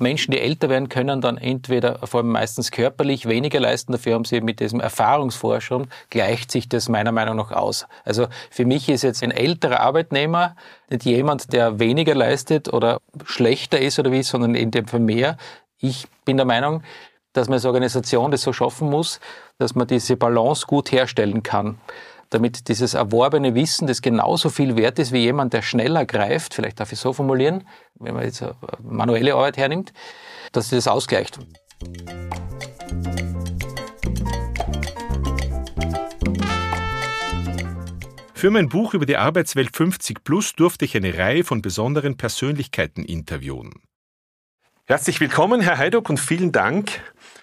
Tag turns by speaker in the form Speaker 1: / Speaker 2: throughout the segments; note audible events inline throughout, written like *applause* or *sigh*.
Speaker 1: Menschen, die älter werden, können dann entweder, vor allem meistens körperlich, weniger leisten. Dafür haben sie mit diesem Erfahrungsvorsprung, gleicht sich das meiner Meinung nach aus. Also für mich ist jetzt ein älterer Arbeitnehmer nicht jemand, der weniger leistet oder schlechter ist oder wie, sondern in dem Fall mehr. Ich bin der Meinung, dass man als Organisation das so schaffen muss, dass man diese Balance gut herstellen kann damit dieses erworbene Wissen, das genauso viel wert ist wie jemand, der schneller greift, vielleicht darf ich so formulieren, wenn man jetzt manuelle Arbeit hernimmt, dass sich das ausgleicht.
Speaker 2: Für mein Buch über die Arbeitswelt 50 Plus durfte ich eine Reihe von besonderen Persönlichkeiten interviewen. Herzlich willkommen, Herr Heiduck, und vielen Dank,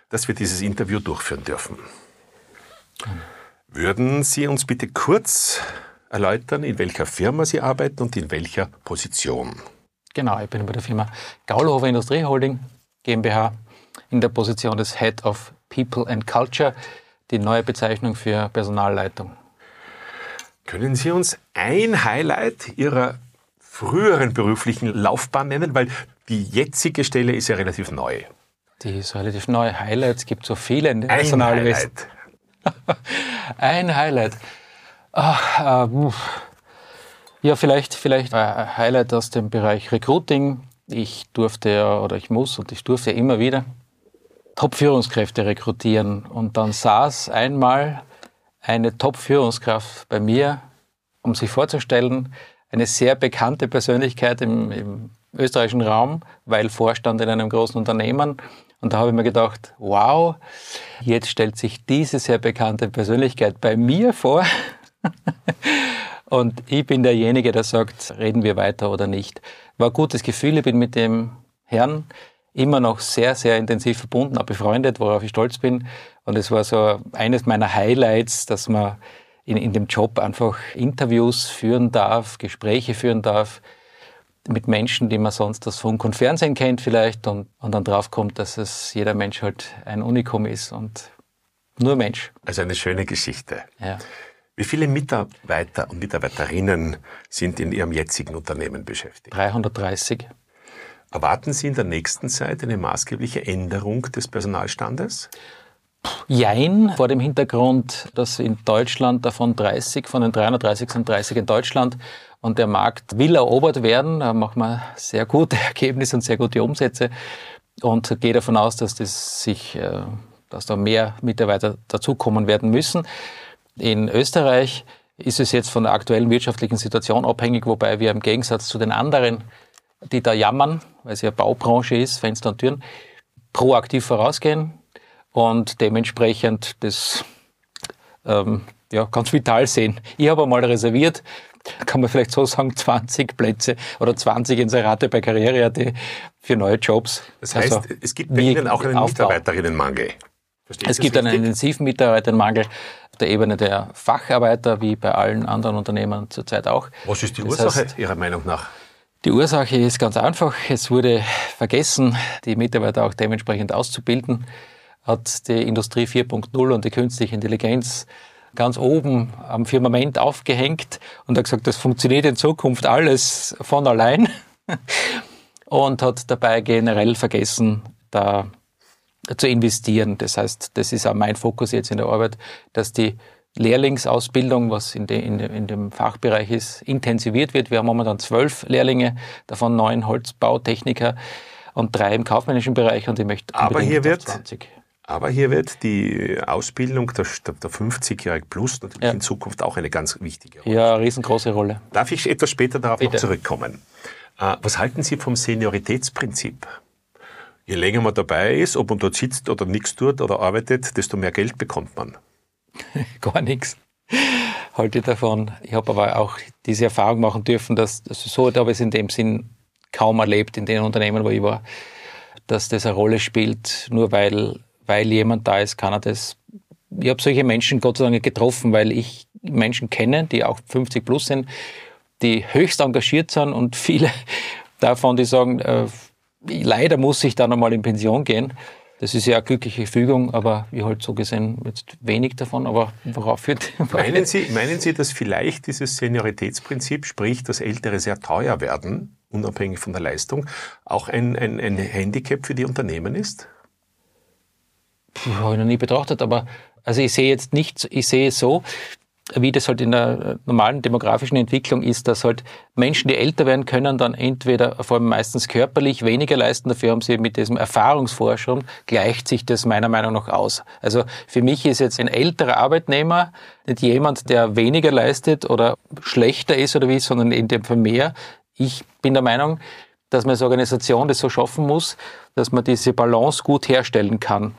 Speaker 2: dass wir dieses Interview durchführen dürfen. Würden Sie uns bitte kurz erläutern, in welcher Firma Sie arbeiten und in welcher Position?
Speaker 1: Genau, ich bin bei der Firma Gaulhofer Industrie Holding GmbH in der Position des Head of People and Culture, die neue Bezeichnung für Personalleitung.
Speaker 2: Können Sie uns ein Highlight Ihrer früheren beruflichen Laufbahn nennen? Weil die jetzige Stelle ist ja relativ neu.
Speaker 1: Die ist relativ neu. Highlights gibt so viele in der Personalwesen. Highlight. *laughs* Ein Highlight. Ach, äh, ja, vielleicht, vielleicht ein Highlight aus dem Bereich Recruiting. Ich durfte ja, oder ich muss und ich durfte ja immer wieder Top-Führungskräfte rekrutieren. Und dann saß einmal eine Top-Führungskraft bei mir, um sich vorzustellen, eine sehr bekannte Persönlichkeit im, im österreichischen Raum, weil Vorstand in einem großen Unternehmen und da habe ich mir gedacht, wow, jetzt stellt sich diese sehr bekannte Persönlichkeit bei mir vor. *laughs* und ich bin derjenige, der sagt, reden wir weiter oder nicht. War ein gutes Gefühl, ich bin mit dem Herrn immer noch sehr, sehr intensiv verbunden, auch befreundet, worauf ich stolz bin. Und es war so eines meiner Highlights, dass man in, in dem Job einfach Interviews führen darf, Gespräche führen darf, mit Menschen, die man sonst aus Funk und Fernsehen kennt vielleicht und, und dann draufkommt, dass es jeder Mensch halt ein Unikum ist und nur Mensch.
Speaker 2: Also eine schöne Geschichte.
Speaker 1: Ja.
Speaker 2: Wie viele Mitarbeiter und Mitarbeiterinnen sind in Ihrem jetzigen Unternehmen beschäftigt?
Speaker 1: 330.
Speaker 2: Erwarten Sie in der nächsten Zeit eine maßgebliche Änderung des Personalstandes?
Speaker 1: Jein, vor dem Hintergrund, dass in Deutschland davon 30, von den 330 sind 30 in Deutschland und der Markt will erobert werden. Da machen wir sehr gute *laughs* Ergebnisse und sehr gute Umsätze und gehe davon aus, dass das sich, äh, dass da mehr Mitarbeiter dazukommen werden müssen. In Österreich ist es jetzt von der aktuellen wirtschaftlichen Situation abhängig, wobei wir im Gegensatz zu den anderen, die da jammern, weil es ja Baubranche ist, Fenster und Türen, proaktiv vorausgehen und dementsprechend das ähm, ja, ganz vital sehen. Ich habe einmal reserviert kann man vielleicht so sagen, *laughs* 20 Plätze oder 20 Inserate bei Karriere.at für neue Jobs.
Speaker 2: Das heißt, also, es gibt bei Ihnen auch einen Aufbau. Mitarbeiterinnenmangel.
Speaker 1: Versteht es gibt richtig? einen intensiven Mitarbeitermangel auf der Ebene der Facharbeiter, wie bei allen anderen Unternehmen zurzeit auch.
Speaker 2: Was ist die das Ursache heißt, Ihrer Meinung nach?
Speaker 1: Die Ursache ist ganz einfach. Es wurde vergessen, die Mitarbeiter auch dementsprechend auszubilden. Hat die Industrie 4.0 und die künstliche Intelligenz ganz oben am Firmament aufgehängt und hat gesagt, das funktioniert in Zukunft alles von allein *laughs* und hat dabei generell vergessen, da zu investieren. Das heißt, das ist auch mein Fokus jetzt in der Arbeit, dass die Lehrlingsausbildung, was in, de, in, de, in, dem Fachbereich ist, intensiviert wird. Wir haben momentan zwölf Lehrlinge, davon neun Holzbautechniker und drei im kaufmännischen Bereich und ich möchte
Speaker 2: Aber hier wird 20. Aber hier wird die Ausbildung der, der 50-Jährigen Plus natürlich ja. in Zukunft auch eine ganz wichtige
Speaker 1: Rolle. Ja, riesengroße Rolle.
Speaker 2: Darf ich etwas später darauf Bitte. noch zurückkommen? Äh, was halten Sie vom Senioritätsprinzip? Je länger man dabei ist, ob man dort sitzt oder nichts tut oder arbeitet, desto mehr Geld bekommt man. *laughs*
Speaker 1: Gar nichts. Halte davon. Ich habe aber auch diese Erfahrung machen dürfen, dass, dass so habe ich es in dem Sinn kaum erlebt in den Unternehmen, wo ich war, dass das eine Rolle spielt, nur weil weil jemand da ist, kann er das. Ich habe solche Menschen Gott sei Dank getroffen, weil ich Menschen kenne, die auch 50 plus sind, die höchst engagiert sind und viele *laughs* davon, die sagen, äh, leider muss ich da nochmal in Pension gehen. Das ist ja eine glückliche Fügung, aber ich halt so gesehen jetzt wenig davon, aber worauf führt?
Speaker 2: Meinen Sie, meinen Sie, dass vielleicht dieses Senioritätsprinzip, sprich, dass Ältere sehr teuer werden, unabhängig von der Leistung, auch ein, ein, ein Handicap für die Unternehmen ist?
Speaker 1: Habe ich noch nie betrachtet, aber also ich sehe jetzt nicht, ich sehe es so, wie das halt in der normalen demografischen Entwicklung ist, dass halt Menschen, die älter werden können, dann entweder vor allem meistens körperlich weniger leisten, dafür haben sie mit diesem Erfahrungsvorsprung, gleicht sich das meiner Meinung nach aus. Also für mich ist jetzt ein älterer Arbeitnehmer nicht jemand, der weniger leistet oder schlechter ist oder wie, sondern in dem Fall mehr. Ich bin der Meinung, dass man als Organisation das so schaffen muss, dass man diese Balance gut herstellen kann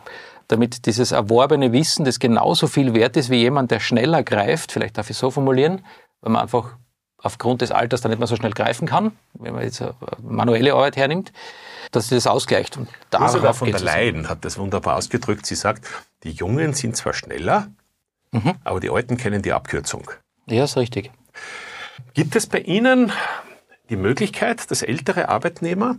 Speaker 1: damit dieses erworbene Wissen, das genauso viel wert ist wie jemand, der schneller greift, vielleicht darf ich so formulieren, weil man einfach aufgrund des Alters dann nicht mehr so schnell greifen kann, wenn man jetzt manuelle Arbeit hernimmt, dass sie das ausgleicht. Und
Speaker 2: Ursula von der Leyen hat das wunderbar ausgedrückt. Sie sagt, die Jungen sind zwar schneller, mhm. aber die Alten kennen die Abkürzung.
Speaker 1: Ja, ist richtig.
Speaker 2: Gibt es bei Ihnen die Möglichkeit, dass ältere Arbeitnehmer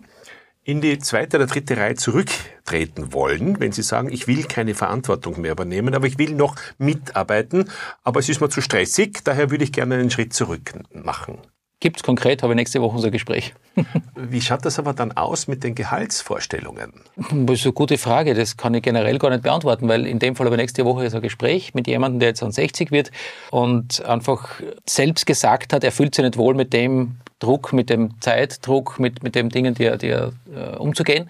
Speaker 2: in die zweite oder dritte Reihe zurücktreten wollen, wenn sie sagen, ich will keine Verantwortung mehr übernehmen, aber ich will noch mitarbeiten, aber es ist mir zu stressig, daher würde ich gerne einen Schritt zurück machen.
Speaker 1: Gibt es konkret, habe ich nächste Woche unser Gespräch. *laughs*
Speaker 2: Wie schaut das aber dann aus mit den Gehaltsvorstellungen?
Speaker 1: Das ist eine gute Frage, das kann ich generell gar nicht beantworten, weil in dem Fall habe ich nächste Woche ein Gespräch mit jemandem, der jetzt an 60 wird und einfach selbst gesagt hat, er fühlt sich nicht wohl mit dem Druck, mit dem Zeitdruck, mit, mit den Dingen, die er, die er äh, umzugehen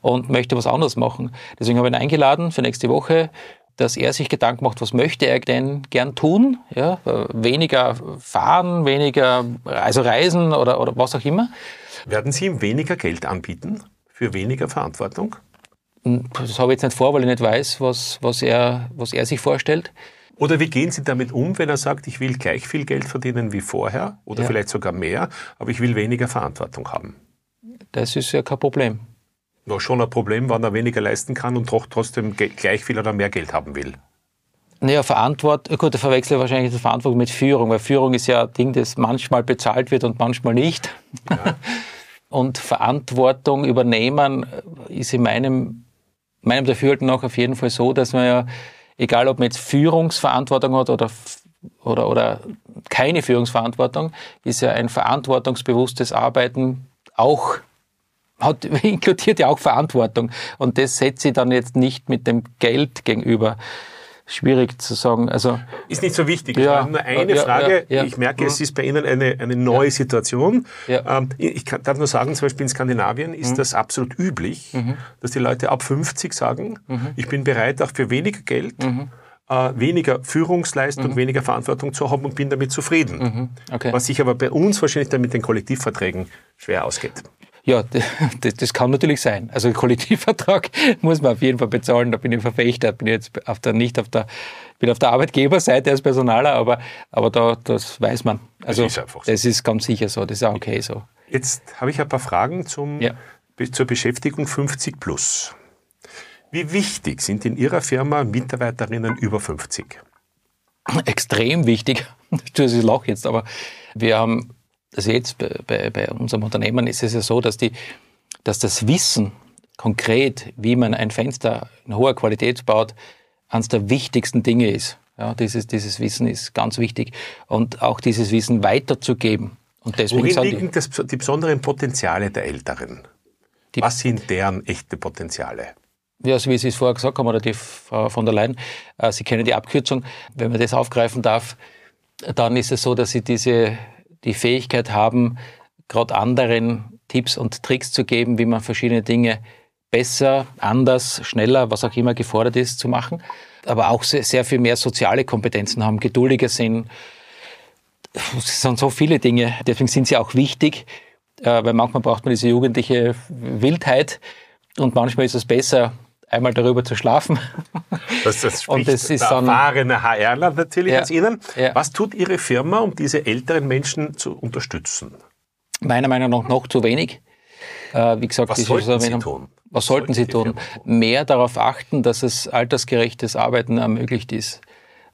Speaker 1: und möchte was anderes machen. Deswegen habe ich ihn eingeladen für nächste Woche dass er sich Gedanken macht, was möchte er denn gern tun? Ja, weniger fahren, weniger, also reisen oder, oder was auch immer.
Speaker 2: Werden Sie ihm weniger Geld anbieten für weniger Verantwortung?
Speaker 1: Hm, das habe ich jetzt nicht vor, weil ich nicht weiß, was, was, er, was er sich vorstellt.
Speaker 2: Oder wie gehen Sie damit um, wenn er sagt, ich will gleich viel Geld verdienen wie vorher oder ja. vielleicht sogar mehr, aber ich will weniger Verantwortung haben?
Speaker 1: Das ist ja kein Problem
Speaker 2: noch schon ein Problem, wann er weniger leisten kann und trotzdem gleich viel oder mehr Geld haben will.
Speaker 1: Naja, Verantwortung, gut, da verwechsel ich wahrscheinlich die Verantwortung mit Führung, weil Führung ist ja ein Ding, das manchmal bezahlt wird und manchmal nicht. Ja. *laughs* und Verantwortung übernehmen ist in meinem, meinem Dafürhalten auch auf jeden Fall so, dass man ja, egal ob man jetzt Führungsverantwortung hat oder, oder, oder keine Führungsverantwortung, ist ja ein verantwortungsbewusstes Arbeiten auch hat, *laughs* inkludiert ja auch Verantwortung. Und das setze ich dann jetzt nicht mit dem Geld gegenüber. Schwierig zu sagen. Also,
Speaker 2: ist nicht so wichtig. Ja, nur eine ja, Frage. Ja, ich merke, es mhm. ist bei Ihnen eine, eine neue Situation. Ähm, ich kann, darf nur sagen, zum Beispiel in Skandinavien ist mhm. das absolut üblich, mhm. dass die Leute ab 50 sagen, mhm. ich bin bereit, auch für weniger Geld mhm. äh, weniger Führungsleistung, mhm. weniger Verantwortung zu haben und bin damit zufrieden. Okay. Was sich aber bei uns wahrscheinlich dann mit den Kollektivverträgen schwer ausgeht.
Speaker 1: Ja, das, das, kann natürlich sein. Also Kollektivvertrag *laughs* muss man auf jeden Fall bezahlen. Da bin ich Verfechter, bin ich jetzt auf der, nicht auf der, bin auf der Arbeitgeberseite als Personaler, aber, aber da, das weiß man. Also das ist, einfach so. das ist ganz sicher so. Das ist auch okay so.
Speaker 2: Jetzt habe ich ein paar Fragen zum, ja. zur Beschäftigung 50 plus. Wie wichtig sind in Ihrer Firma Mitarbeiterinnen über 50?
Speaker 1: Extrem wichtig. *laughs* Das ist Loch jetzt, aber wir haben also jetzt bei, bei unserem Unternehmen ist es ja so, dass, die, dass das Wissen konkret, wie man ein Fenster in hoher Qualität baut, eines der wichtigsten Dinge ist. Ja, dieses, dieses Wissen ist ganz wichtig. Und auch dieses Wissen weiterzugeben. Und
Speaker 2: deswegen Worin liegen die, das, die besonderen Potenziale der Älteren? Die, Was sind deren echte Potenziale?
Speaker 1: Ja, so wie Sie es vorher gesagt haben, oder die Frau von der Leyen, äh, Sie kennen die Abkürzung. Wenn man das aufgreifen darf, dann ist es so, dass Sie diese die Fähigkeit haben, gerade anderen Tipps und Tricks zu geben, wie man verschiedene Dinge besser, anders, schneller, was auch immer gefordert ist, zu machen. Aber auch sehr viel mehr soziale Kompetenzen haben, geduldiger sind. Es sind so viele Dinge. Deswegen sind sie auch wichtig, äh, weil manchmal braucht man diese jugendliche Wildheit und manchmal ist es besser, einmal darüber zu schlafen. *laughs*
Speaker 2: Das, das und das ist der erfahrene HRler natürlich ja, als Ihnen. Ja. Was tut Ihre Firma, um diese älteren Menschen zu unterstützen?
Speaker 1: Meiner Meinung nach noch zu wenig. Äh, wie gesagt,
Speaker 2: was sollten Sie tun?
Speaker 1: Was sollten Sie tun? Mehr darauf achten, dass es altersgerechtes Arbeiten ermöglicht ist.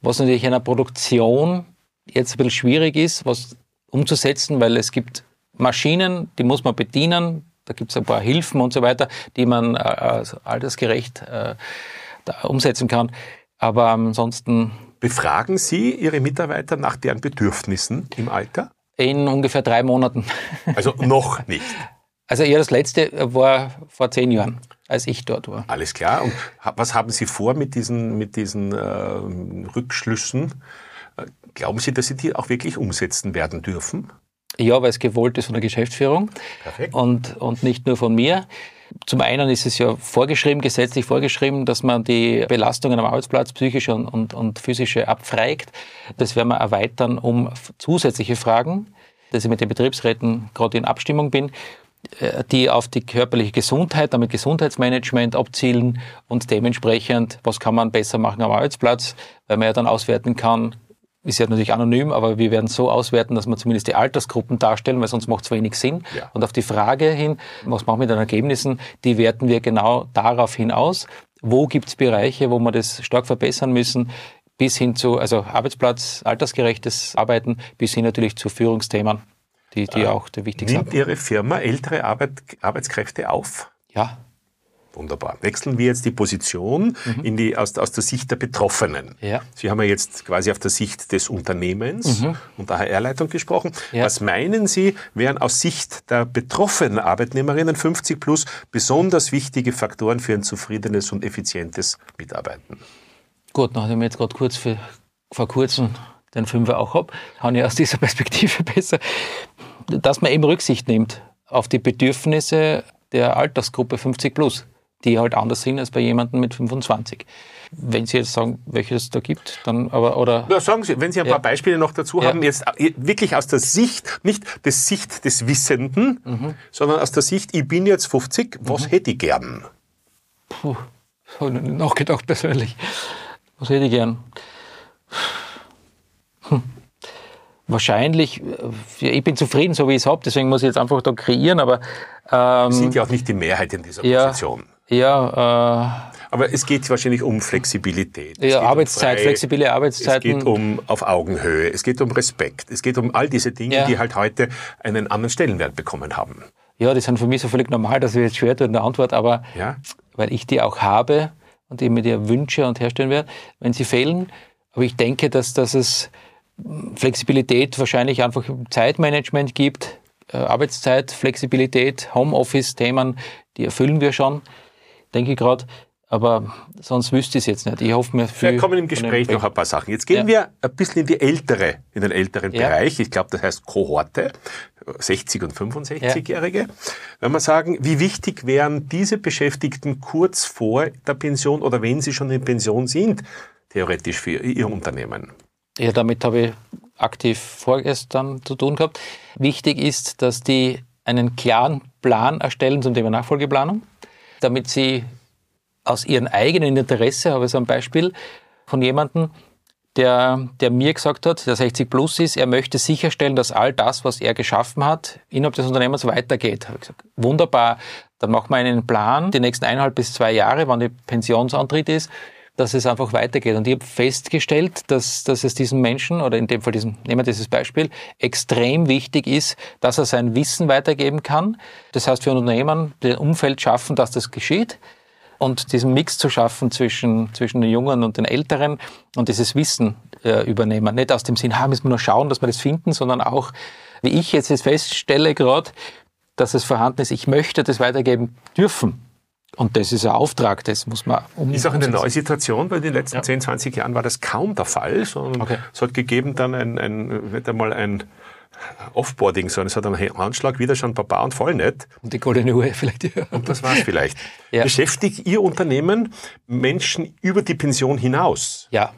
Speaker 1: Was natürlich in einer Produktion jetzt ein bisschen schwierig ist, was umzusetzen, weil es gibt Maschinen, die muss man bedienen, da gibt es ein paar Hilfen und so weiter, die man äh, altersgerecht äh, umsetzen kann. Aber ansonsten.
Speaker 2: Befragen Sie Ihre Mitarbeiter nach deren Bedürfnissen im Alter?
Speaker 1: In ungefähr drei Monaten.
Speaker 2: Also noch nicht.
Speaker 1: Also ja, das letzte war vor zehn Jahren, als ich dort war.
Speaker 2: Alles klar. Und was haben Sie vor mit diesen, mit diesen äh, Rückschlüssen? Glauben Sie, dass Sie die auch wirklich umsetzen werden dürfen?
Speaker 1: Ja, weil es gewollt ist von der Geschäftsführung
Speaker 2: Perfekt.
Speaker 1: und, und nicht nur von mir. Zum einen ist es ja vorgeschrieben, gesetzlich vorgeschrieben, dass man die Belastungen am Arbeitsplatz, psychische und, und, und physische, abfragt. Das werden wir erweitern um zusätzliche Fragen, dass ich mit den Betriebsräten gerade in Abstimmung bin äh, die auf die körperliche Gesundheit, damit Gesundheitsmanagement abzielen und dementsprechend, was kann man besser machen am Arbeitsplatz, weil man ja dann auswerten kann, ist ja natürlich anonym, aber wir werden so auswerten, dass wir zumindest die Altersgruppen darstellen, weil sonst macht es wenig Sinn.
Speaker 2: Ja.
Speaker 1: Und auf die Frage hin, was machen wir mit den Ergebnissen, die werten wir genau darauf hin aus. Wo gibt es Bereiche, wo wir das stark verbessern müssen, bis hin zu also Arbeitsplatz, altersgerechtes Arbeiten, bis hin natürlich zu Führungsthemen die, die
Speaker 2: Ah.
Speaker 1: auch der wichtigste
Speaker 2: Nimmt Ihre Firma ältere Arbeit, Arbeitskräfte auf?
Speaker 1: Ja,
Speaker 2: Wunderbar. Wechseln wir jetzt die Position in die, aus, aus der Sicht der Betroffenen.
Speaker 1: Mhm. Ja.
Speaker 2: Sie haben ja jetzt quasi auf der Sicht des Unternehmens und der HR-Leitung gesprochen.
Speaker 1: Mhm. Ja.
Speaker 2: Was meinen Sie, wären aus Sicht der betroffenen Arbeitnehmerinnen 50 plus besonders wichtige Faktoren für ein zufriedenes und effizientes Mitarbeiten?
Speaker 1: gut, nachdem ich jetzt gerade kurz für, vor kurzem den Fünfer auch hab, habe ich aus dieser *laughs* Perspektive besser, dass man eben Rücksicht nimmt auf die Bedürfnisse der Altersgruppe 50 plus, die halt anders sind als bei jemandem mit 25. Wenn Sie jetzt sagen, welches es da gibt, dann aber oder
Speaker 2: Na, sagen Sie, wenn Sie ein
Speaker 1: Ja.
Speaker 2: paar Beispiele noch dazu
Speaker 1: Ja.
Speaker 2: haben, jetzt äh, wirklich aus der Sicht, nicht der Sicht des Wissenden,
Speaker 1: Mhm.
Speaker 2: sondern aus der Sicht, ich bin jetzt 50, was hätte ich gern?
Speaker 1: Puh, habe ich noch nicht nachgedacht persönlich. Was hätte ich gern? Hm. Wahrscheinlich, äh, ja, ich bin zufrieden, so wie ich es habe, deswegen muss ich jetzt einfach da kreieren, aber ähm,
Speaker 2: sind ja auch nicht die Mehrheit in dieser
Speaker 1: ja,
Speaker 2: Position.
Speaker 1: Ja,
Speaker 2: Aber es geht wahrscheinlich um Flexibilität. Es
Speaker 1: äh, ja
Speaker 2: um
Speaker 1: Arbeitszeit,
Speaker 2: frei-
Speaker 1: flexible
Speaker 2: Es
Speaker 1: Arbeitszeiten.
Speaker 2: geht um auf Augenhöhe, es geht um Respekt, es geht um all diese Dinge,
Speaker 1: Ja.
Speaker 2: die halt heute einen anderen Stellenwert bekommen haben.
Speaker 1: ja, die sind für mich so völlig normal, dass ich jetzt schwer tue in der Antwort, aber
Speaker 2: Ja?
Speaker 1: weil ich die auch habe und ich mir die wünsche und herstellen werde, wenn sie fehlen. Aber ich denke, dass, dass es Flexibilität wahrscheinlich einfach im Zeitmanagement gibt, äh, Arbeitszeit, Flexibilität, Homeoffice-Themen, die erfüllen wir schon, denke ich gerade. Aber sonst wüsste ich es jetzt nicht. Ich hoffe mir viel.
Speaker 2: Wir kommen im Gespräch noch ein paar Sachen. Jetzt gehen
Speaker 1: Ja.
Speaker 2: wir ein bisschen in die ältere, in den älteren
Speaker 1: Ja.
Speaker 2: Bereich. Ich glaube, das heißt Kohorte, 60 und 65-Jährige. Wenn wir sagen, wie wichtig wären diese Beschäftigten kurz vor der Pension oder wenn sie schon in Pension sind, theoretisch für ihr Unternehmen?
Speaker 1: Ja, damit habe ich aktiv vorgestern zu tun gehabt. Wichtig ist, dass die einen klaren Plan erstellen zum Thema Nachfolgeplanung, damit sie aus ihrem eigenen Interesse, habe ich so ein Beispiel von jemandem, der, der mir gesagt hat, der 60 plus ist, er möchte sicherstellen, dass all das, was er geschaffen hat, innerhalb des Unternehmens weitergeht. Habe ich gesagt, wunderbar, dann machen wir einen Plan, die nächsten eineinhalb bis zwei Jahre, wann die Pensionsantritt ist, dass es einfach weitergeht. Und ich habe festgestellt, dass, dass es diesem Menschen, oder in dem Fall diesem, nehmen wir dieses Beispiel, extrem wichtig ist, dass er sein Wissen weitergeben kann. Das heißt, für Unternehmen den Umfeld schaffen, dass das geschieht und diesen Mix zu schaffen zwischen, zwischen den Jungen und den Älteren und dieses Wissen äh, übernehmen. Nicht aus dem Sinn, ha, müssen wir nur schauen, dass wir das finden, sondern auch, wie ich jetzt feststelle gerade, dass es vorhanden ist, ich möchte das weitergeben dürfen. Und das ist ein Auftrag, das muss man um.
Speaker 2: Ist auch eine
Speaker 1: umsetzen.
Speaker 2: neue Situation, weil in den letzten 10, 20 Jahren war das kaum der Fall, sondern
Speaker 1: Okay.
Speaker 2: es hat gegeben dann ein, ein, nicht einmal ein Offboarding, sondern es hat einen Anschlag, wieder schon Papa und voll nicht.
Speaker 1: Und die goldene Uhr vielleicht. Ja.
Speaker 2: Und das war's vielleicht. *laughs*
Speaker 1: Ja.
Speaker 2: Beschäftigt Ihr Unternehmen Menschen über die Pension hinaus?
Speaker 1: ja.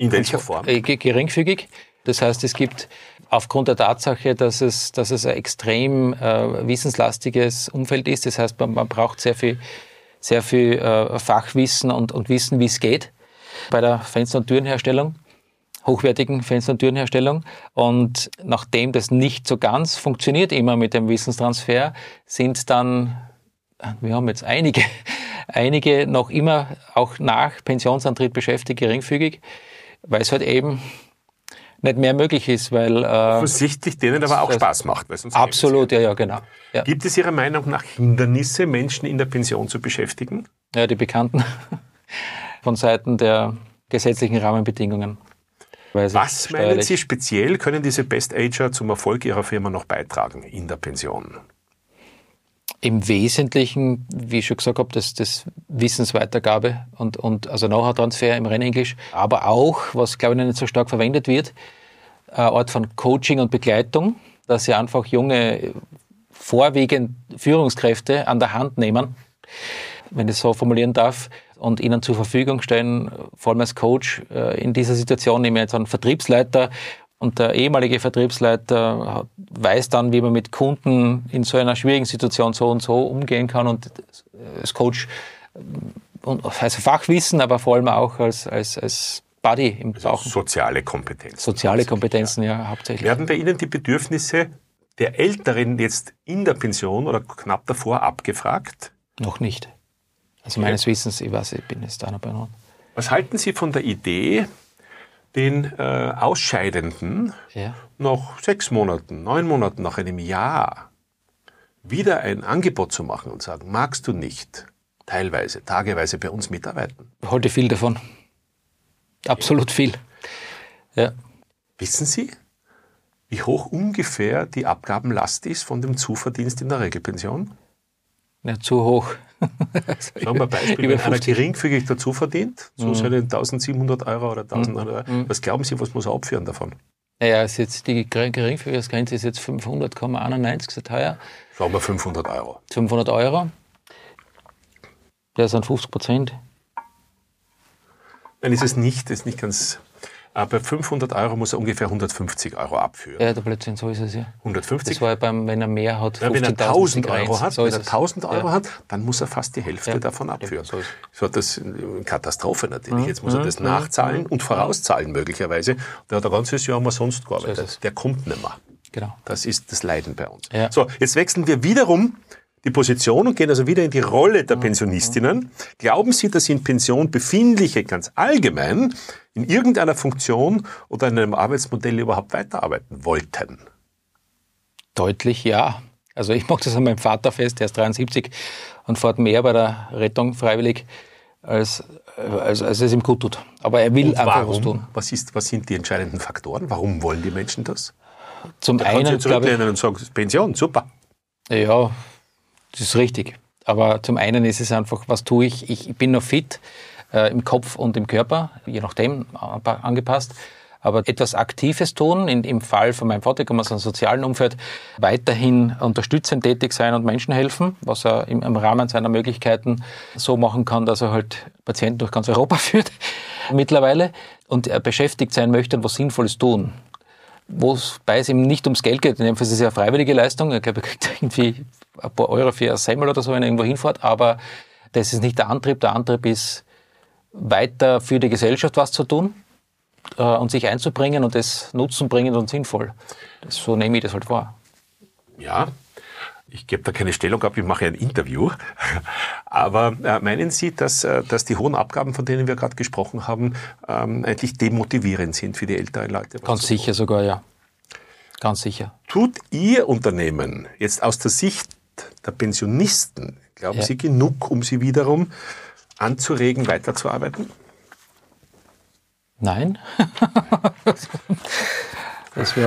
Speaker 2: In welcher Form?
Speaker 1: Äh, ge- geringfügig. Das heißt, es gibt aufgrund der Tatsache, dass es, dass es ein extrem äh, wissenslastiges Umfeld ist, das heißt, man, man braucht sehr viel, sehr viel äh, Fachwissen und, und Wissen, wie es geht bei der Fenster- und Türenherstellung, hochwertigen Fenster- und Türenherstellung. Und nachdem das nicht so ganz funktioniert immer mit dem Wissenstransfer, sind dann, wir haben jetzt einige, *laughs* einige noch immer auch nach Pensionsantritt beschäftigt, geringfügig, weil es halt eben nicht mehr möglich ist, weil äh,
Speaker 2: Offensichtlich denen aber auch Spaß macht. Weil sonst
Speaker 1: absolut, ja, ja, genau. Ja.
Speaker 2: Gibt es Ihrer Meinung nach Hindernisse, Menschen in der Pension zu beschäftigen?
Speaker 1: ja die Bekannten *laughs* von Seiten der gesetzlichen Rahmenbedingungen.
Speaker 2: Was meinen Sie speziell, können diese Best-Ager zum Erfolg Ihrer Firma noch beitragen in der Pension?
Speaker 1: Im Wesentlichen, wie ich schon gesagt habe, das, das Wissensweitergabe und, und also Know-how-Transfer im Rennenglisch, aber auch, was glaube ich nicht so stark verwendet wird, eine Art von Coaching und Begleitung, dass sie einfach junge, vorwiegend Führungskräfte an der Hand nehmen, wenn ich es so formulieren darf, und ihnen zur Verfügung stellen, vor allem als Coach äh, in dieser Situation, nehme ich jetzt einen Vertriebsleiter und der ehemalige Vertriebsleiter weiß dann, wie man mit Kunden in so einer schwierigen Situation so und so umgehen kann und als Coach also Fachwissen, aber vor allem auch als, als, als Buddy im
Speaker 2: also Bauch. Soziale Kompetenzen.
Speaker 1: Soziale Kompetenzen, ja. ja, hauptsächlich.
Speaker 2: Werden bei Ihnen die Bedürfnisse der Älteren jetzt in der Pension oder knapp davor abgefragt?
Speaker 1: Noch nicht. Also meines. Wissens, ich weiß, ich bin jetzt einer bei uns.
Speaker 2: Was halten Sie von der Idee, den äh, Ausscheidenden ja. nach sechs Monaten, neun Monaten, nach einem Jahr wieder ein Angebot zu machen und sagen, magst du nicht teilweise, tageweise bei uns mitarbeiten?
Speaker 1: Ich halte viel davon. Absolut viel. Ja.
Speaker 2: Wissen Sie, wie hoch ungefähr die Abgabenlast ist von dem Zuverdienst in der Regelpension?
Speaker 1: Nicht zu hoch. *laughs*
Speaker 2: Sagen wir ein Beispiel, wenn einer geringfügig dazu verdient, so mhm. seine 1700 Euro oder 1000 mhm. Euro, mhm. was glauben Sie, was muss er abführen davon?
Speaker 1: Naja, ist jetzt die Geringfügigkeitsgrenze ist jetzt 500,91 so teuer.
Speaker 2: Sagen wir 500 Euro.
Speaker 1: 500 Euro. Der sind 50 Prozent.
Speaker 2: Nein, ist es nicht, ist nicht ganz bei 500 Euro muss er ungefähr 150 Euro abführen.
Speaker 1: Ja, der Blödsinn, so ist es ja.
Speaker 2: 150?
Speaker 1: Das war ja beim, wenn er mehr hat,
Speaker 2: ja, Wenn er 1000 Euro hat, so wenn er 1000 Euro ja. hat, dann muss er fast die Hälfte ja. davon abführen. so ist so das eine Katastrophe natürlich. Mhm. Jetzt muss er das mhm. nachzahlen und vorauszahlen möglicherweise. Der hat ein ganzes Jahr umsonst gearbeitet. So der kommt nicht mehr.
Speaker 1: Genau.
Speaker 2: Das ist das Leiden bei uns. So, jetzt wechseln wir wiederum die Position und gehen also wieder in die Rolle der Pensionistinnen. Glauben Sie, dass in Pension befindliche ganz allgemein in irgendeiner Funktion oder in einem Arbeitsmodell überhaupt weiterarbeiten wollten?
Speaker 1: Deutlich ja. Also ich mache das an meinem Vater fest, der ist 73 und fährt mehr bei der Rettung freiwillig, als, als, als es ihm gut tut. Aber er will einfach was tun.
Speaker 2: Was, ist, was sind die entscheidenden Faktoren? Warum wollen die Menschen das?
Speaker 1: Zum da einen.
Speaker 2: Zurücklehnen ich, und sagen, Pension, super.
Speaker 1: Ja, das ist richtig. Aber zum einen ist es einfach, was tue ich? Ich bin noch fit äh, im Kopf und im Körper, je nachdem angepasst. Aber etwas Aktives tun, in, im Fall von meinem Vater kann man so einem sozialen Umfeld weiterhin unterstützend tätig sein und Menschen helfen, was er im, im Rahmen seiner Möglichkeiten so machen kann, dass er halt Patienten durch ganz Europa *laughs* führt mittlerweile und er beschäftigt sein möchte und was Sinnvolles tun wobei es ihm nicht ums Geld geht. In dem Fall ist es ja eine freiwillige Leistung. Ich glaube, er kriegt irgendwie ein paar Euro für ein Semmel oder so, wenn er irgendwo hinfährt. Aber das ist nicht der Antrieb. Der Antrieb ist, weiter für die Gesellschaft was zu tun äh, und sich einzubringen und das nutzenbringend und sinnvoll. Das, so nehme ich das halt wahr.
Speaker 2: Ja, ich gebe da keine Stellung ab, ich mache ein Interview. *laughs* Aber äh, meinen Sie, dass, äh, dass die hohen Abgaben, von denen wir gerade gesprochen haben, ähm, eigentlich demotivierend sind für die älteren Leute?
Speaker 1: Ganz sicher sogar, ja. Ganz sicher.
Speaker 2: Tut Ihr Unternehmen jetzt aus der Sicht der Pensionisten, glauben ja. Sie, genug, um sie wiederum anzuregen, weiterzuarbeiten?
Speaker 1: Nein. *laughs*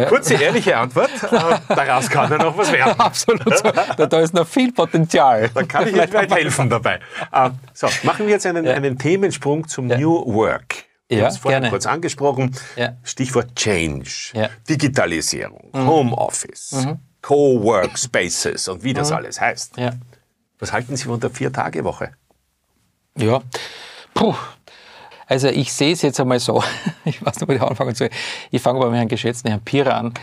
Speaker 2: Kurze, ehrliche Antwort. *laughs* Daraus kann ja noch was werden. *laughs*
Speaker 1: Absolut. Da, da ist noch viel Potenzial.
Speaker 2: Da kann ich Ihnen *laughs* vielleicht helfen dabei. Ah, so, machen wir jetzt einen, ja. einen Themensprung zum ja. New Work. Ich ja, habe es vorhin kurz angesprochen. Ja. Stichwort Change, ja. Digitalisierung, mhm. Homeoffice, mhm. Co-Workspaces und wie das mhm. alles heißt. Ja. Was halten Sie von der Vier-Tage-Woche?
Speaker 1: Ja, puh, also ich sehe es jetzt einmal so, *laughs* ich weiß nicht, wo ich anfangen soll. Ich fange bei Herrn geschätzten Herrn Pira an,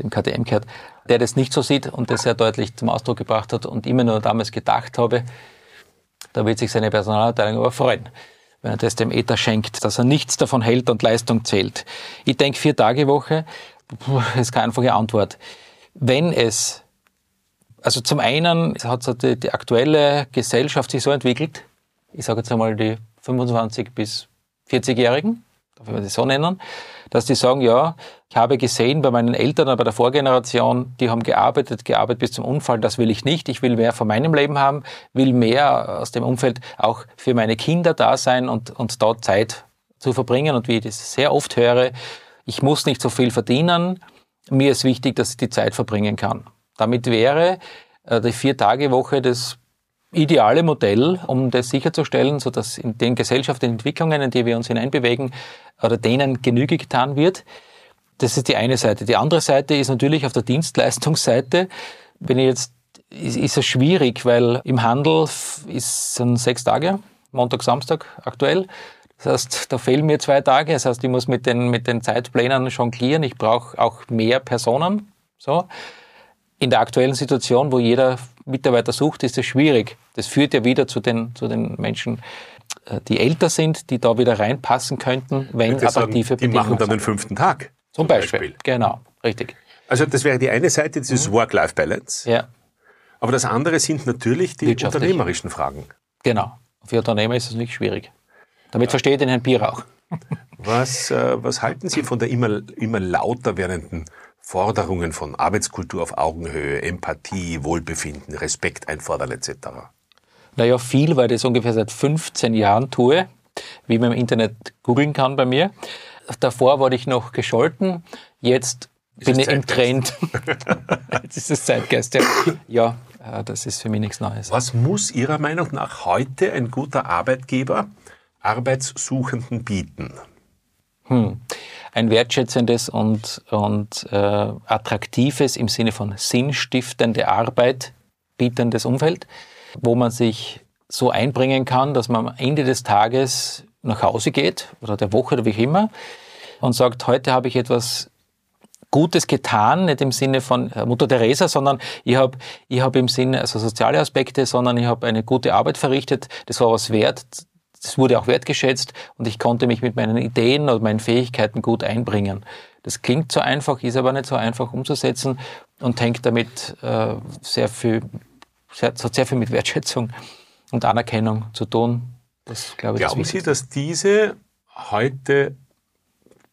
Speaker 1: dem KTM gehört, der das nicht so sieht und das sehr deutlich zum Ausdruck gebracht hat und immer nur damals gedacht habe, da wird sich seine Personalabteilung aber freuen, wenn er das dem Ether schenkt, dass er nichts davon hält und Leistung zählt. Ich denke, vier Tage Woche ist keine einfache Antwort. Wenn es, also zum einen hat die, die aktuelle Gesellschaft sich so entwickelt, ich sage jetzt einmal die 25 bis 40-Jährigen, darf ich das so nennen, dass die sagen, ja, ich habe gesehen bei meinen Eltern oder bei der Vorgeneration, die haben gearbeitet, gearbeitet bis zum Unfall, das will ich nicht. Ich will mehr von meinem Leben haben, will mehr aus dem Umfeld auch für meine Kinder da sein und, und dort Zeit zu verbringen. Und wie ich das sehr oft höre, ich muss nicht so viel verdienen, mir ist wichtig, dass ich die Zeit verbringen kann. Damit wäre äh, die Vier-Tage-Woche das ideale Modell, um das sicherzustellen, sodass in den gesellschaftlichen Entwicklungen, in die wir uns hineinbewegen, oder denen Genüge getan wird. Das ist die eine Seite. Die andere Seite ist natürlich auf der Dienstleistungsseite. Wenn ich jetzt, ist, ist es schwierig, weil im Handel sind sechs Tage, Montag, Samstag aktuell. Das heißt, da fehlen mir zwei Tage. Das heißt, ich muss mit den, mit den Zeitplänen jonglieren. Ich brauche auch mehr Personen. So. In der aktuellen Situation, wo jeder Mitarbeiter sucht, ist es schwierig. Das führt ja wieder zu den, zu den Menschen, äh, die älter sind, die da wieder reinpassen könnten, wenn attraktive
Speaker 2: sagen, Die machen dann den fünften Tag.
Speaker 1: Zum, Beispiel. Beispiel. Genau, richtig.
Speaker 2: Also das wäre die eine Seite, dieses mhm. Work-Life-Balance.
Speaker 1: Ja.
Speaker 2: Aber das andere sind natürlich die unternehmerischen Fragen.
Speaker 1: Genau. Für Unternehmer ist es nicht schwierig. Damit verstehe ich den Herrn Bierauch.
Speaker 2: Was, äh, was halten Sie von der immer, immer lauter werdenden Forderungen von Arbeitskultur auf Augenhöhe, Empathie, Wohlbefinden, Respekt einfordern etc.?
Speaker 1: Naja, viel, weil ich das ungefähr seit 15 Jahren tue, wie man im Internet googeln kann bei mir. Davor wurde ich noch gescholten, jetzt ist bin ich im Trend. *laughs* jetzt ist es Zeitgeist. Ja. ja, äh, das ist für mich nichts Neues.
Speaker 2: Was muss Ihrer Meinung nach heute ein guter Arbeitgeber Arbeitssuchenden bieten?
Speaker 1: Hm. Ein wertschätzendes und, und äh, attraktives im Sinne von sinnstiftende Arbeit bietendes Umfeld, wo man sich so einbringen kann, dass man am Ende des Tages nach Hause geht oder der Woche oder wie immer und sagt, heute habe ich etwas Gutes getan, nicht im Sinne von äh, Mutter Teresa, sondern ich habe ich hab im Sinne, also soziale Aspekte, sondern ich habe eine gute Arbeit verrichtet, das war was wert, das wurde auch wertgeschätzt und ich konnte mich mit meinen Ideen oder meinen Fähigkeiten gut einbringen. Das klingt so einfach, ist aber nicht so einfach umzusetzen und hängt damit äh, sehr viel, sehr, hat sehr viel mit Wertschätzung und Anerkennung zu tun.
Speaker 2: Das, glaube ich, Glauben Sie, dass diese heute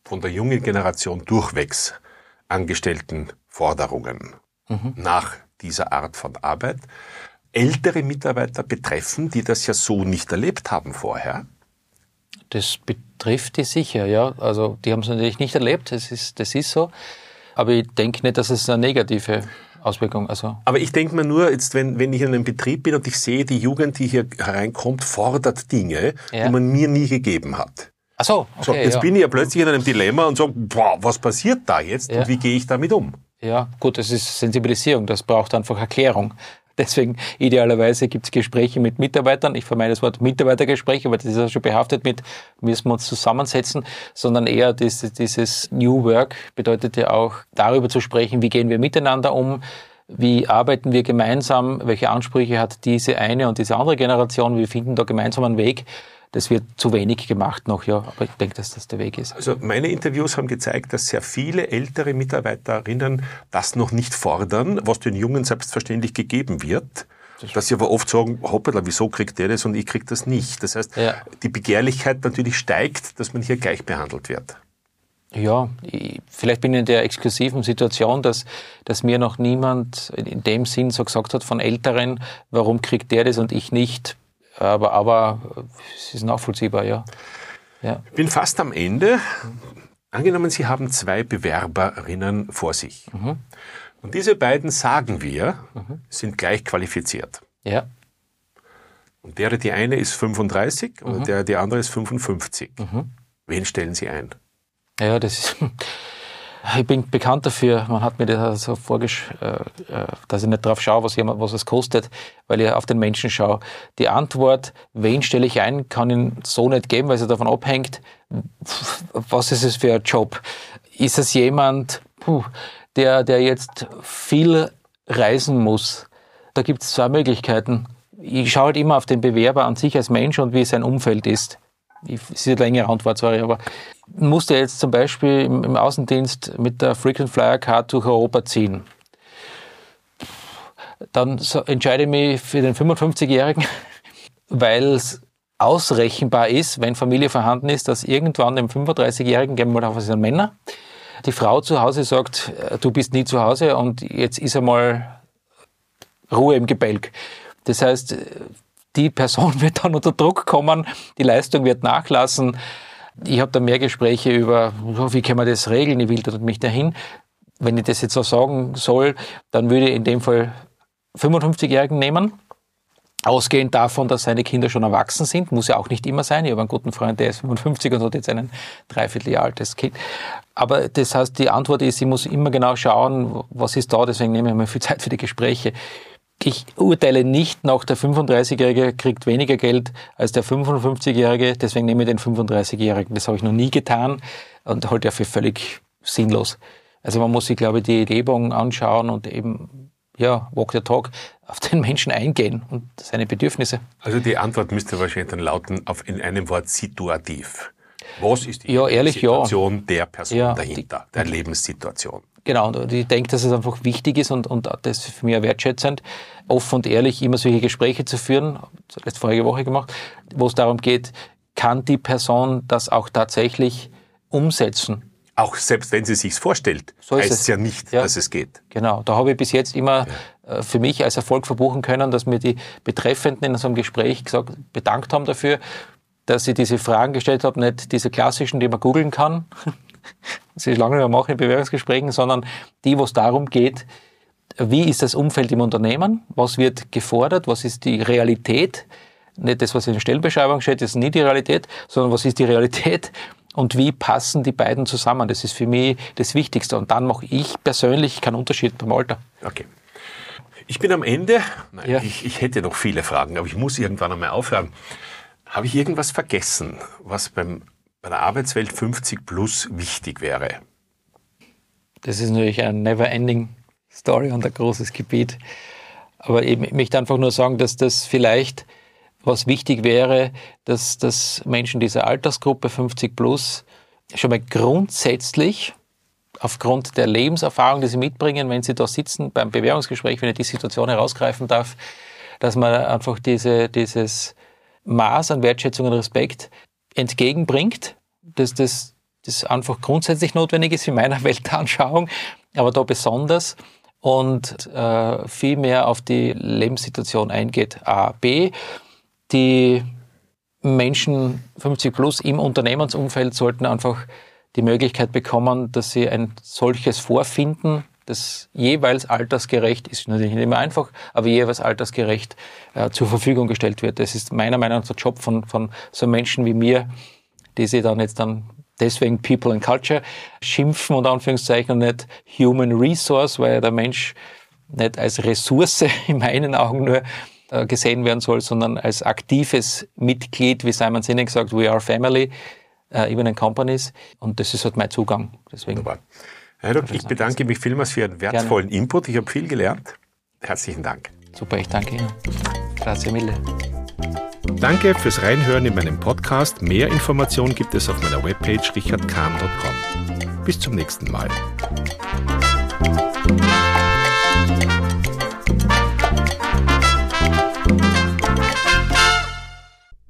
Speaker 2: von der jungen Generation durchwegs angestellten Forderungen mhm. nach dieser Art von Arbeit ältere Mitarbeiter betreffen, die das ja so nicht erlebt haben vorher?
Speaker 1: Das betrifft die sicher, ja. Also die haben es natürlich nicht erlebt, das ist, das ist so. Aber ich denke nicht, dass es eine negative Auswirkung. Also
Speaker 2: Aber ich denke mir nur, jetzt, wenn, wenn ich in einem Betrieb bin und ich sehe, die Jugend, die hier hereinkommt, fordert Dinge, ja. die man mir nie gegeben hat.
Speaker 1: Ach so, okay,
Speaker 2: so jetzt ja. bin ich ja plötzlich in einem Dilemma und sage, boah, was passiert da jetzt ja. und wie gehe ich damit um?
Speaker 1: Ja, gut, das ist Sensibilisierung, das braucht einfach Erklärung. Deswegen idealerweise gibt es Gespräche mit Mitarbeitern. Ich vermeide das Wort Mitarbeitergespräche, weil das ist ja schon behaftet mit, müssen wir uns zusammensetzen, sondern eher dieses, dieses New Work bedeutet ja auch darüber zu sprechen, wie gehen wir miteinander um, wie arbeiten wir gemeinsam, welche Ansprüche hat diese eine und diese andere Generation, wir finden da gemeinsam einen Weg das wird zu wenig gemacht noch, ja. Aber ich denke, dass das der Weg ist.
Speaker 2: Also meine Interviews haben gezeigt, dass sehr viele ältere Mitarbeiterinnen das noch nicht fordern, was den Jungen selbstverständlich gegeben wird. Dass sie aber oft sagen, hoppala, wieso kriegt der das und ich krieg das nicht. Das heißt, ja. die Begehrlichkeit natürlich steigt, dass man hier gleich behandelt wird.
Speaker 1: Ja, ich, vielleicht bin ich in der exklusiven Situation, dass, dass mir noch niemand in dem Sinn so gesagt hat von Älteren, warum kriegt der das und ich nicht aber, aber es ist nachvollziehbar, ja.
Speaker 2: ja. Ich bin fast am Ende. Angenommen, Sie haben zwei Bewerberinnen vor sich. Mhm. Und diese beiden, sagen wir, mhm. sind gleich qualifiziert.
Speaker 1: Ja.
Speaker 2: Und der, die eine ist 35 mhm. und der, die andere ist 55. Mhm. Wen stellen Sie ein?
Speaker 1: Ja, das ist, ich bin bekannt dafür, man hat mir das so vorgesch, äh, äh, dass ich nicht drauf schaue, was, jemand, was es kostet, weil ich auf den Menschen schaue. Die Antwort, wen stelle ich ein, kann ich so nicht geben, weil es davon abhängt, was ist es für ein Job. Ist es jemand, puh, der, der jetzt viel reisen muss? Da gibt es zwei Möglichkeiten. Ich schaue halt immer auf den Bewerber an sich als Mensch und wie sein Umfeld ist ich, ist eine längere Antwort, sorry, aber musste jetzt zum Beispiel im, im Außendienst mit der Frequent Flyer Card durch Europa ziehen. Dann entscheide ich mich für den 55-Jährigen, *laughs* weil es ausrechenbar ist, wenn Familie vorhanden ist, dass irgendwann dem 35-Jährigen, gehen wir mal auf, es sind Männer, die Frau zu Hause sagt, äh, du bist nie zu Hause und jetzt ist einmal Ruhe im Gebälk. Das heißt, die Person *laughs* wird dann unter Druck kommen, die Leistung wird nachlassen. Ich habe da mehr Gespräche über, wie kann man das regeln, ich will da mich dahin. Wenn ich das jetzt so sagen soll, dann würde ich in dem Fall 55-Jährigen nehmen, Ausgehend davon, dass seine Kinder schon erwachsen sind, muss ja auch nicht immer sein. Ich habe einen guten Freund, der ist 55 und hat jetzt ein Dreivierteljahr altes Kind. Aber das heißt, die Antwort ist, ich muss immer genau schauen, was ist da, deswegen nehme ich mir viel Zeit für die Gespräche. Ich urteile nicht nach, der 35-Jährige kriegt weniger Geld als der 55-Jährige, deswegen nehme ich den 35-Jährigen. Das habe ich noch nie getan und halte ja für völlig sinnlos. Also man muss sich, glaube ich, die Lebung anschauen und eben ja, Walk the Talk, auf den Menschen eingehen und seine Bedürfnisse.
Speaker 2: Also die Antwort müsste wahrscheinlich dann lauten auf in einem Wort situativ. Was ist die
Speaker 1: ja, ehrlich,
Speaker 2: Situation
Speaker 1: ja.
Speaker 2: der Person ja, dahinter, die, der Lebenssituation?
Speaker 1: Genau, und ich denke, dass es einfach wichtig ist und, und das ist für mich wertschätzend, offen und ehrlich immer solche Gespräche zu führen, das letzte vorige Woche gemacht, wo es darum geht, kann die Person das auch tatsächlich umsetzen?
Speaker 2: Auch selbst wenn sie sich's vorstellt, so heißt es ja nicht, ja. dass es geht.
Speaker 1: Genau, da habe ich bis jetzt immer ja. Äh, für mich als Erfolg verbuchen können, dass mir die Betreffenden in so einem Gespräch gesagt, bedankt haben dafür, dass ich diese Fragen gestellt habe, nicht diese klassischen, die man googeln kann, das ist lange nicht mehr mache in Bewerbungsgesprächen, sondern die, wo es darum geht, wie ist das Umfeld im Unternehmen, was wird gefordert, was ist die Realität, nicht das, was in der Stellenbeschreibung steht, ist nie die Realität, sondern was ist die Realität und wie passen die beiden zusammen. Das ist für mich das Wichtigste. Und dann mache ich persönlich keinen Unterschied beim Alter.
Speaker 2: Okay. Ich bin am Ende. Nein, ja. ich, ich hätte noch viele Fragen, aber ich muss irgendwann einmal aufhören. Habe ich irgendwas vergessen, was beim, bei der Arbeitswelt 50 plus wichtig wäre?
Speaker 1: Das ist natürlich eine never-ending Story und ein großes Gebiet. Aber ich möchte einfach nur sagen, dass das vielleicht was wichtig wäre, dass, dass Menschen dieser Altersgruppe 50 plus schon mal grundsätzlich aufgrund der Lebenserfahrung, die sie mitbringen, wenn sie da sitzen beim Bewährungsgespräch, wenn ich die Situation herausgreifen darf, dass man einfach diese, dieses Maß an Wertschätzung und Respekt entgegenbringt, dass das, das einfach grundsätzlich notwendig ist in meiner *laughs* Weltanschauung, aber da besonders und äh, viel mehr auf die Lebenssituation eingeht. A. B die Menschen 50 plus im Unternehmensumfeld sollten einfach die Möglichkeit bekommen, dass sie ein solches Vorfinden, das jeweils altersgerecht ist, natürlich nicht immer einfach, aber jeweils altersgerecht äh, zur Verfügung gestellt wird. Das ist meiner Meinung nach der Job von, von so Menschen wie mir, die sie dann jetzt dann deswegen People and Culture schimpfen und Anführungszeichen und nicht Human Resource, weil der Mensch nicht als Ressource *laughs* in meinen Augen nur äh, gesehen werden soll, sondern als aktives Mitglied, wie Simon Sinek sagt, we are family, äh, even in companies. Und das ist halt mein Zugang. Deswegen.
Speaker 2: Wunderbar. Herr Doc, ich bedanke mich vielmals für Ihren wertvollen Gerne. Input. Ich habe viel gelernt. Herzlichen Dank.
Speaker 1: Super, ich danke Ihnen. Grazie mille.
Speaker 2: Danke fürs Reinhören in meinem Podcast. Mehr Informationen gibt es auf meiner Webpage richardkahn.com. Bis zum nächsten Mal.